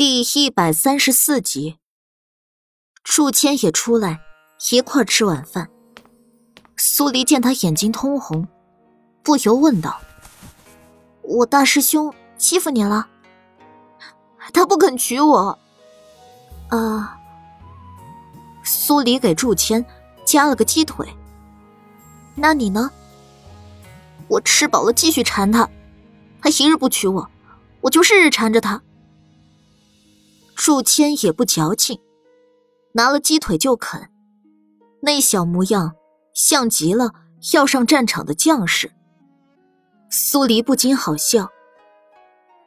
第一百三十四集，祝谦也出来一块吃晚饭。苏黎见他眼睛通红，不由问道：“我大师兄欺负你了？他不肯娶我。”啊！苏黎给祝谦夹了个鸡腿。那你呢？我吃饱了继续缠他，他一日不娶我，我就日日缠着他。祝谦也不矫情，拿了鸡腿就啃，那小模样像极了要上战场的将士。苏黎不禁好笑，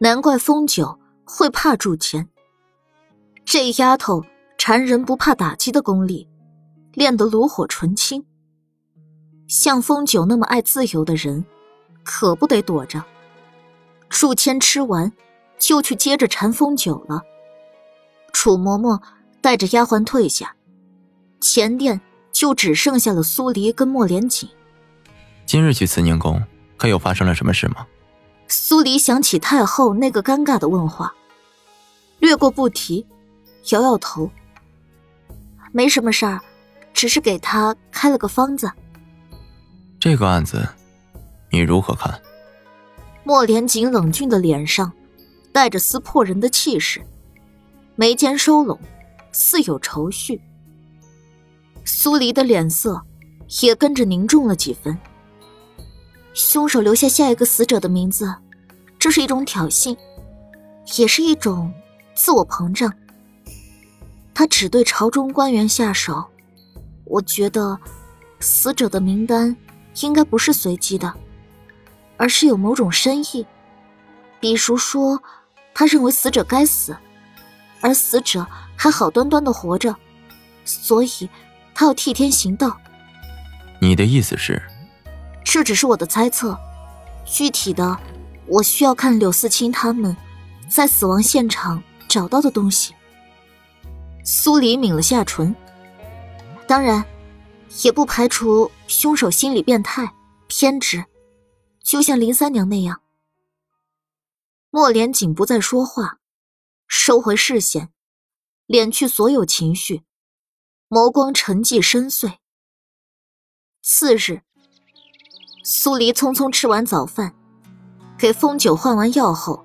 难怪风九会怕祝谦。这丫头缠人不怕打击的功力，练得炉火纯青。像风九那么爱自由的人，可不得躲着。祝谦吃完，就去接着缠风九了。楚嬷嬷带着丫鬟退下，前殿就只剩下了苏黎跟莫连锦。今日去慈宁宫，可有发生了什么事吗？苏黎想起太后那个尴尬的问话，略过不提，摇摇头。没什么事儿，只是给他开了个方子。这个案子，你如何看？莫连锦冷峻的脸上，带着撕破人的气势。眉间收拢，似有愁绪。苏黎的脸色也跟着凝重了几分。凶手留下下一个死者的名字，这是一种挑衅，也是一种自我膨胀。他只对朝中官员下手，我觉得死者的名单应该不是随机的，而是有某种深意。比如说，他认为死者该死。而死者还好端端的活着，所以他要替天行道。你的意思是？这只是我的猜测，具体的我需要看柳四清他们在死亡现场找到的东西。苏黎抿了下唇，当然，也不排除凶手心理变态、偏执，就像林三娘那样。莫连锦不再说话。收回视线，敛去所有情绪，眸光沉寂深邃。次日，苏黎匆匆吃完早饭，给风九换完药后，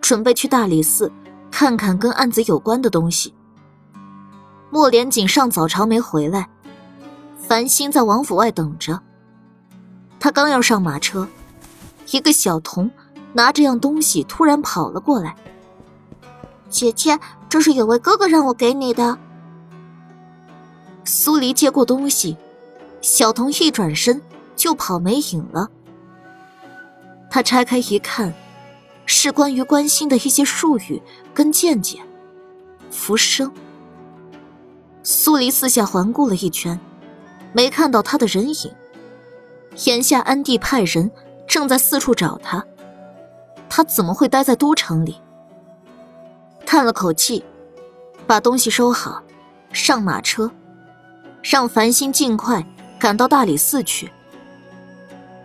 准备去大理寺看看跟案子有关的东西。莫连锦上早朝没回来，繁星在王府外等着。他刚要上马车，一个小童拿着样东西突然跑了过来。姐姐，这是有位哥哥让我给你的。苏黎接过东西，小童一转身就跑没影了。他拆开一看，是关于关心的一些术语跟见解。浮生。苏黎四下环顾了一圈，没看到他的人影。眼下安帝派人正在四处找他，他怎么会待在都城里？叹了口气，把东西收好，上马车，让繁星尽快赶到大理寺去。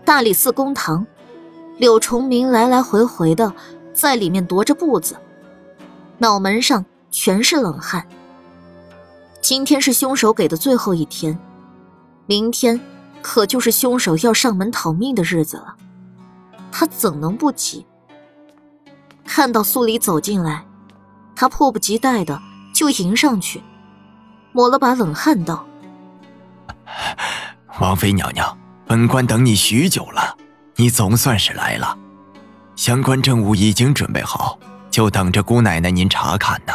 大理寺公堂，柳崇明来来回回的在里面踱着步子，脑门上全是冷汗。今天是凶手给的最后一天，明天可就是凶手要上门讨命的日子了，他怎能不急？看到苏黎走进来。他迫不及待的就迎上去，抹了把冷汗，道：“王妃娘娘，本官等你许久了，你总算是来了。相关政务已经准备好，就等着姑奶奶您查看呢。”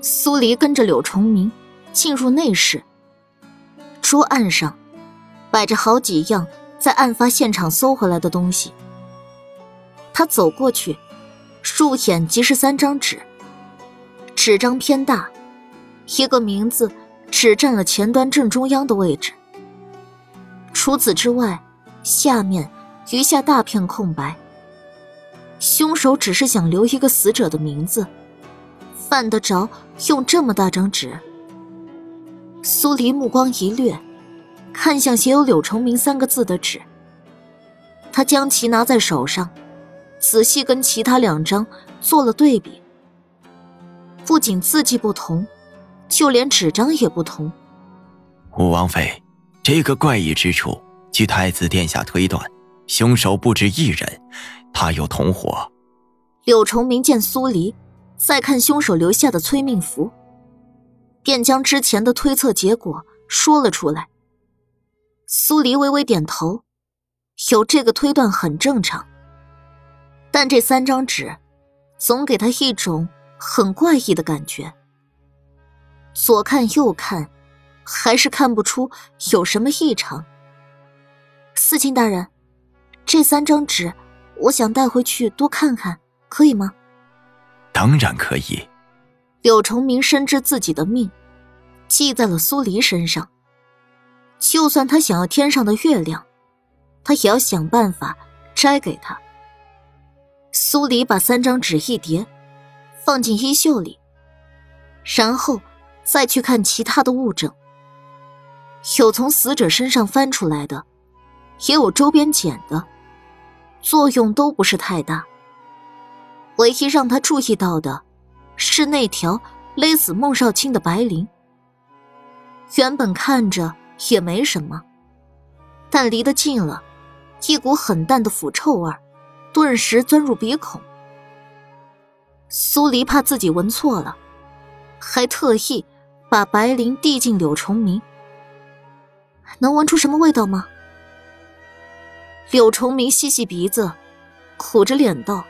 苏黎跟着柳崇明进入内室，桌案上摆着好几样在案发现场搜回来的东西。他走过去，入眼即是三张纸。纸张偏大，一个名字只占了前端正中央的位置。除此之外，下面余下大片空白。凶手只是想留一个死者的名字，犯得着用这么大张纸？苏黎目光一掠，看向写有“柳崇明”三个字的纸。他将其拿在手上，仔细跟其他两张做了对比。不仅字迹不同，就连纸张也不同。武王妃，这个怪异之处，据太子殿下推断，凶手不止一人，他有同伙。柳崇明见苏黎再看凶手留下的催命符，便将之前的推测结果说了出来。苏黎微微点头，有这个推断很正常。但这三张纸，总给他一种很怪异的感觉。左看右看，还是看不出有什么异常。四卿大人，这三张纸，我想带回去多看看，可以吗？当然可以。柳崇明深知自己的命，系在了苏黎身上。就算他想要天上的月亮，他也要想办法摘给他。苏黎把三张纸一叠，放进衣袖里，然后再去看其他的物证。有从死者身上翻出来的，也有周边捡的，作用都不是太大。唯一让他注意到的，是那条勒死孟少卿的白绫。原本看着也没什么，但离得近了，一股很淡的腐臭味。顿时钻入鼻孔。苏黎怕自己闻错了，还特意把白绫递进柳崇明。能闻出什么味道吗？柳崇明吸吸鼻子，苦着脸道：“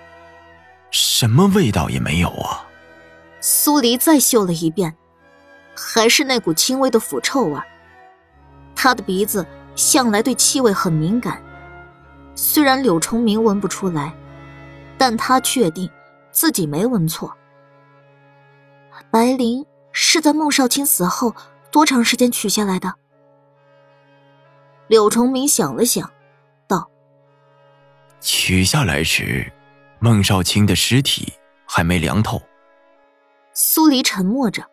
什么味道也没有啊。”苏黎再嗅了一遍，还是那股轻微的腐臭味。他的鼻子向来对气味很敏感。虽然柳崇明闻不出来，但他确定自己没闻错。白绫是在孟少卿死后多长时间取下来的？柳崇明想了想，道：“取下来时，孟少卿的尸体还没凉透。”苏黎沉默着。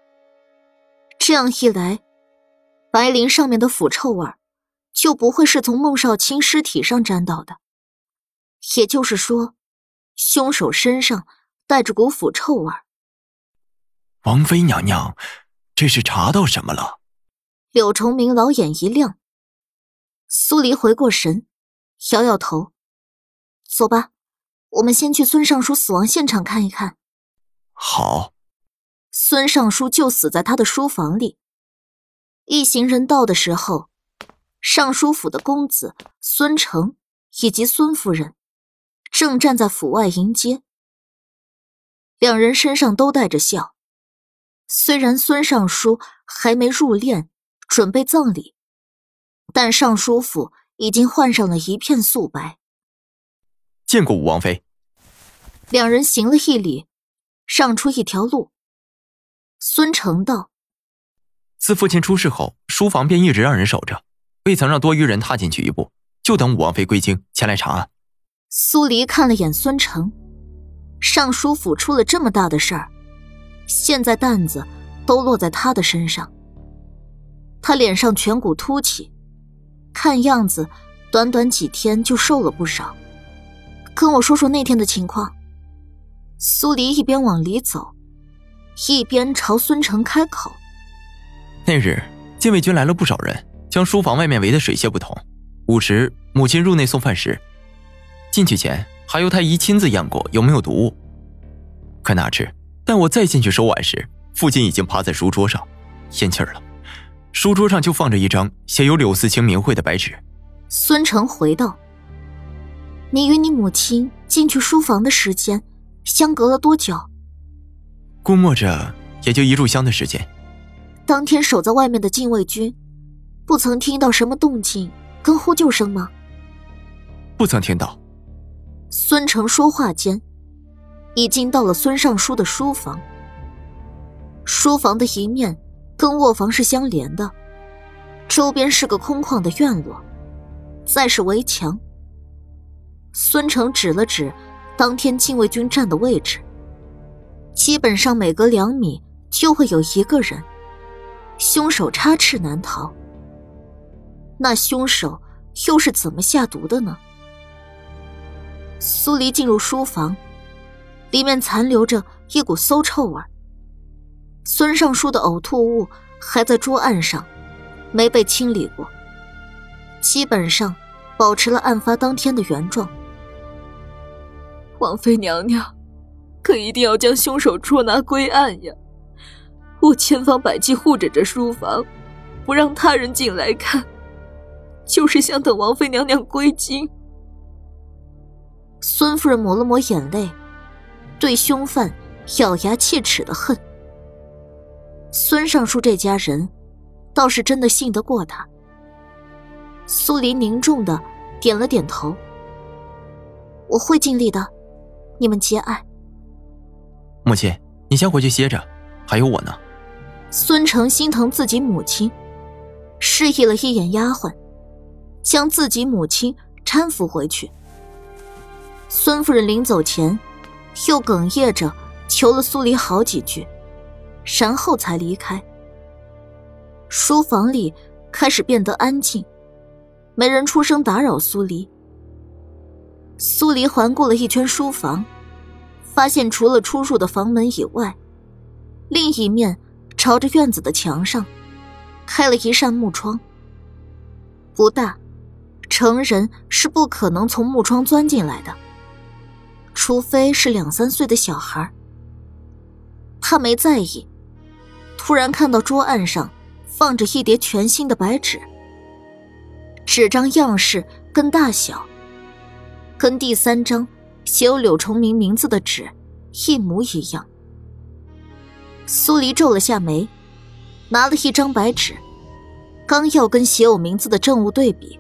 这样一来，白绫上面的腐臭味。就不会是从孟少卿尸体上沾到的，也就是说，凶手身上带着股腐臭味。王妃娘娘，这是查到什么了？柳崇明老眼一亮。苏黎回过神，摇摇头：“走吧，我们先去孙尚书死亡现场看一看。”好。孙尚书就死在他的书房里。一行人到的时候。尚书府的公子孙成以及孙夫人正站在府外迎接，两人身上都带着笑。虽然孙尚书还没入殓准备葬礼，但尚书府已经换上了一片素白。见过武王妃。两人行了一礼，让出一条路。孙成道：“自父亲出事后，书房便一直让人守着。”未曾让多余人踏进去一步，就等武王妃归京前来查案。苏黎看了眼孙成，尚书府出了这么大的事儿，现在担子都落在他的身上。他脸上颧骨凸起，看样子短短几天就瘦了不少。跟我说说那天的情况。苏黎一边往里走，一边朝孙成开口：“那日禁卫军来了不少人。”将书房外面围得水泄不通。午时，母亲入内送饭时，进去前还由太医亲自验过有没有毒物。可哪知，待我再进去收碗时，父亲已经趴在书桌上，咽气儿了。书桌上就放着一张写有柳四清名讳的白纸。孙成回道：“你与你母亲进去书房的时间相隔了多久？”估摸着也就一炷香的时间。当天守在外面的禁卫军。不曾听到什么动静跟呼救声吗？不曾听到。孙成说话间，已经到了孙尚书的书房。书房的一面跟卧房是相连的，周边是个空旷的院落，再是围墙。孙成指了指当天禁卫军站的位置，基本上每隔两米就会有一个人，凶手插翅难逃。那凶手又是怎么下毒的呢？苏黎进入书房，里面残留着一股馊臭味。孙尚书的呕吐物还在桌案上，没被清理过，基本上保持了案发当天的原状。王妃娘娘，可一定要将凶手捉拿归案呀！我千方百计护着这书房，不让他人进来看，就是想等王妃娘娘归京。孙夫人抹了抹眼泪，对凶犯咬牙切齿的恨。孙尚书这家人，倒是真的信得过他。苏林凝重的点了点头：“我会尽力的，你们节哀。”母亲，你先回去歇着，还有我呢。孙成心疼自己母亲，示意了一眼丫鬟，将自己母亲搀扶回去。孙夫人临走前，又哽咽着求了苏黎好几句。然后才离开。书房里开始变得安静，没人出声打扰苏黎。苏黎环顾了一圈书房，发现除了出入的房门以外，另一面朝着院子的墙上开了一扇木窗。不大，成人是不可能从木窗钻进来的，除非是两三岁的小孩。他没在意。突然看到桌案上放着一叠全新的白纸，纸张样式跟大小，跟第三张写有柳崇明名字的纸一模一样。苏黎皱了下眉，拿了一张白纸，刚要跟写有名字的证物对比，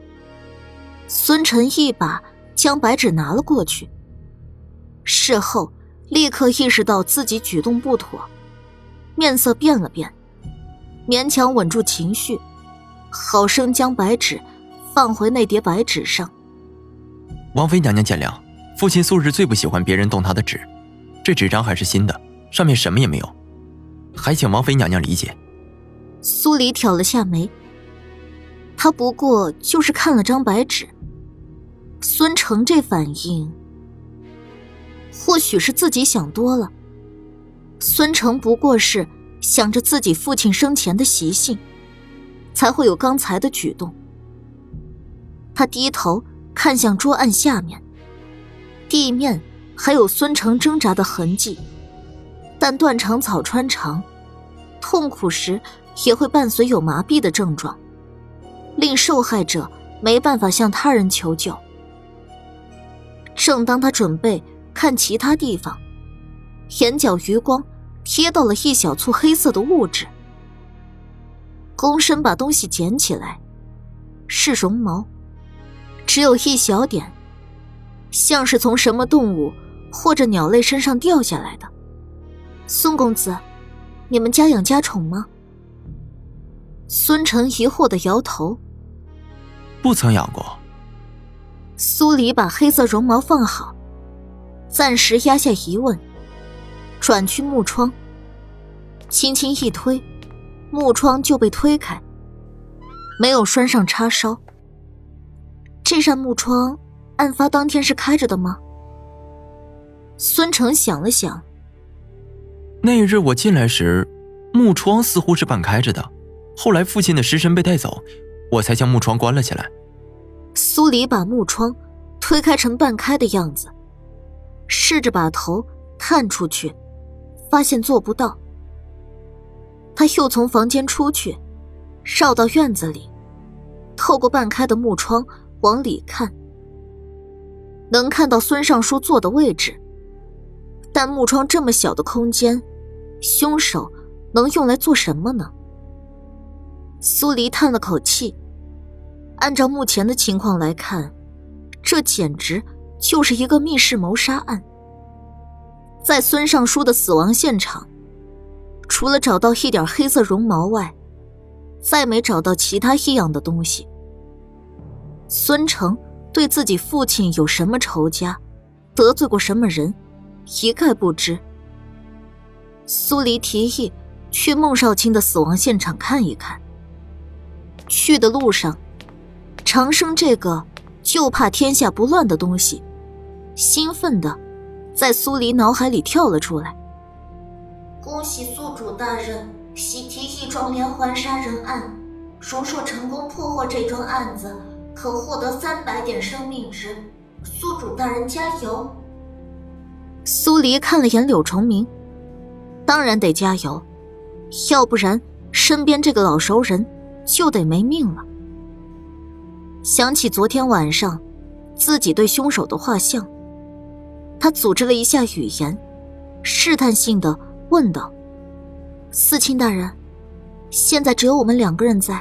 孙晨一把将白纸拿了过去。事后立刻意识到自己举动不妥。面色变了变，勉强稳住情绪，好生将白纸放回那叠白纸上。王妃娘娘见谅，父亲素日最不喜欢别人动他的纸，这纸张还是新的，上面什么也没有，还请王妃娘娘理解。苏黎挑了下眉，他不过就是看了张白纸。孙成这反应，或许是自己想多了。孙成不过是想着自己父亲生前的习性，才会有刚才的举动。他低头看向桌案下面，地面还有孙成挣扎的痕迹，但断肠草穿肠，痛苦时也会伴随有麻痹的症状，令受害者没办法向他人求救。正当他准备看其他地方。眼角余光瞥到了一小簇黑色的物质，躬身把东西捡起来，是绒毛，只有一小点，像是从什么动物或者鸟类身上掉下来的。孙公子，你们家养家宠吗？孙成疑惑的摇头，不曾养过。苏黎把黑色绒毛放好，暂时压下疑问。转去木窗，轻轻一推，木窗就被推开，没有拴上插烧。这扇木窗案发当天是开着的吗？孙成想了想，那日我进来时，木窗似乎是半开着的，后来父亲的尸身被带走，我才将木窗关了起来。苏黎把木窗推开成半开的样子，试着把头探出去。发现做不到，他又从房间出去，绕到院子里，透过半开的木窗往里看，能看到孙尚书坐的位置。但木窗这么小的空间，凶手能用来做什么呢？苏黎叹了口气，按照目前的情况来看，这简直就是一个密室谋杀案。在孙尚书的死亡现场，除了找到一点黑色绒毛外，再没找到其他异样的东西。孙成对自己父亲有什么仇家，得罪过什么人，一概不知。苏黎提议去孟少卿的死亡现场看一看。去的路上，长生这个就怕天下不乱的东西，兴奋的。在苏黎脑海里跳了出来。恭喜宿主大人喜提一桩连环杀人案，如若成功破获这桩案子，可获得三百点生命值。宿主大人加油！苏黎看了眼柳崇明，当然得加油，要不然身边这个老熟人就得没命了。想起昨天晚上自己对凶手的画像，他组织了一下语言，试探性的问道：“四卿大人，现在只有我们两个人在，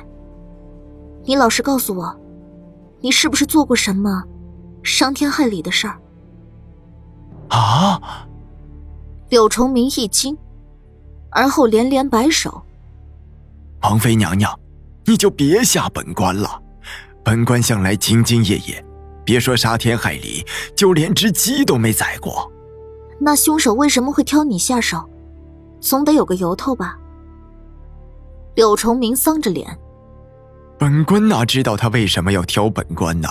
你老实告诉我，你是不是做过什么伤天害理的事儿？”啊！柳崇明一惊，而后连连摆手：“王妃娘娘，你就别吓本官了。本官向来兢兢业业，别说杀天害理，就连只鸡都没宰过。那凶手为什么会挑你下手？总得有个由头吧？”柳崇明丧着脸：“本官哪知道他为什么要挑本官呢？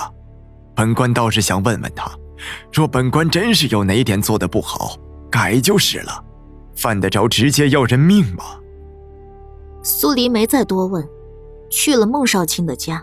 本官倒是想问问他。”若本官真是有哪点做的不好，改就是了，犯得着直接要人命吗？苏黎没再多问，去了孟少卿的家。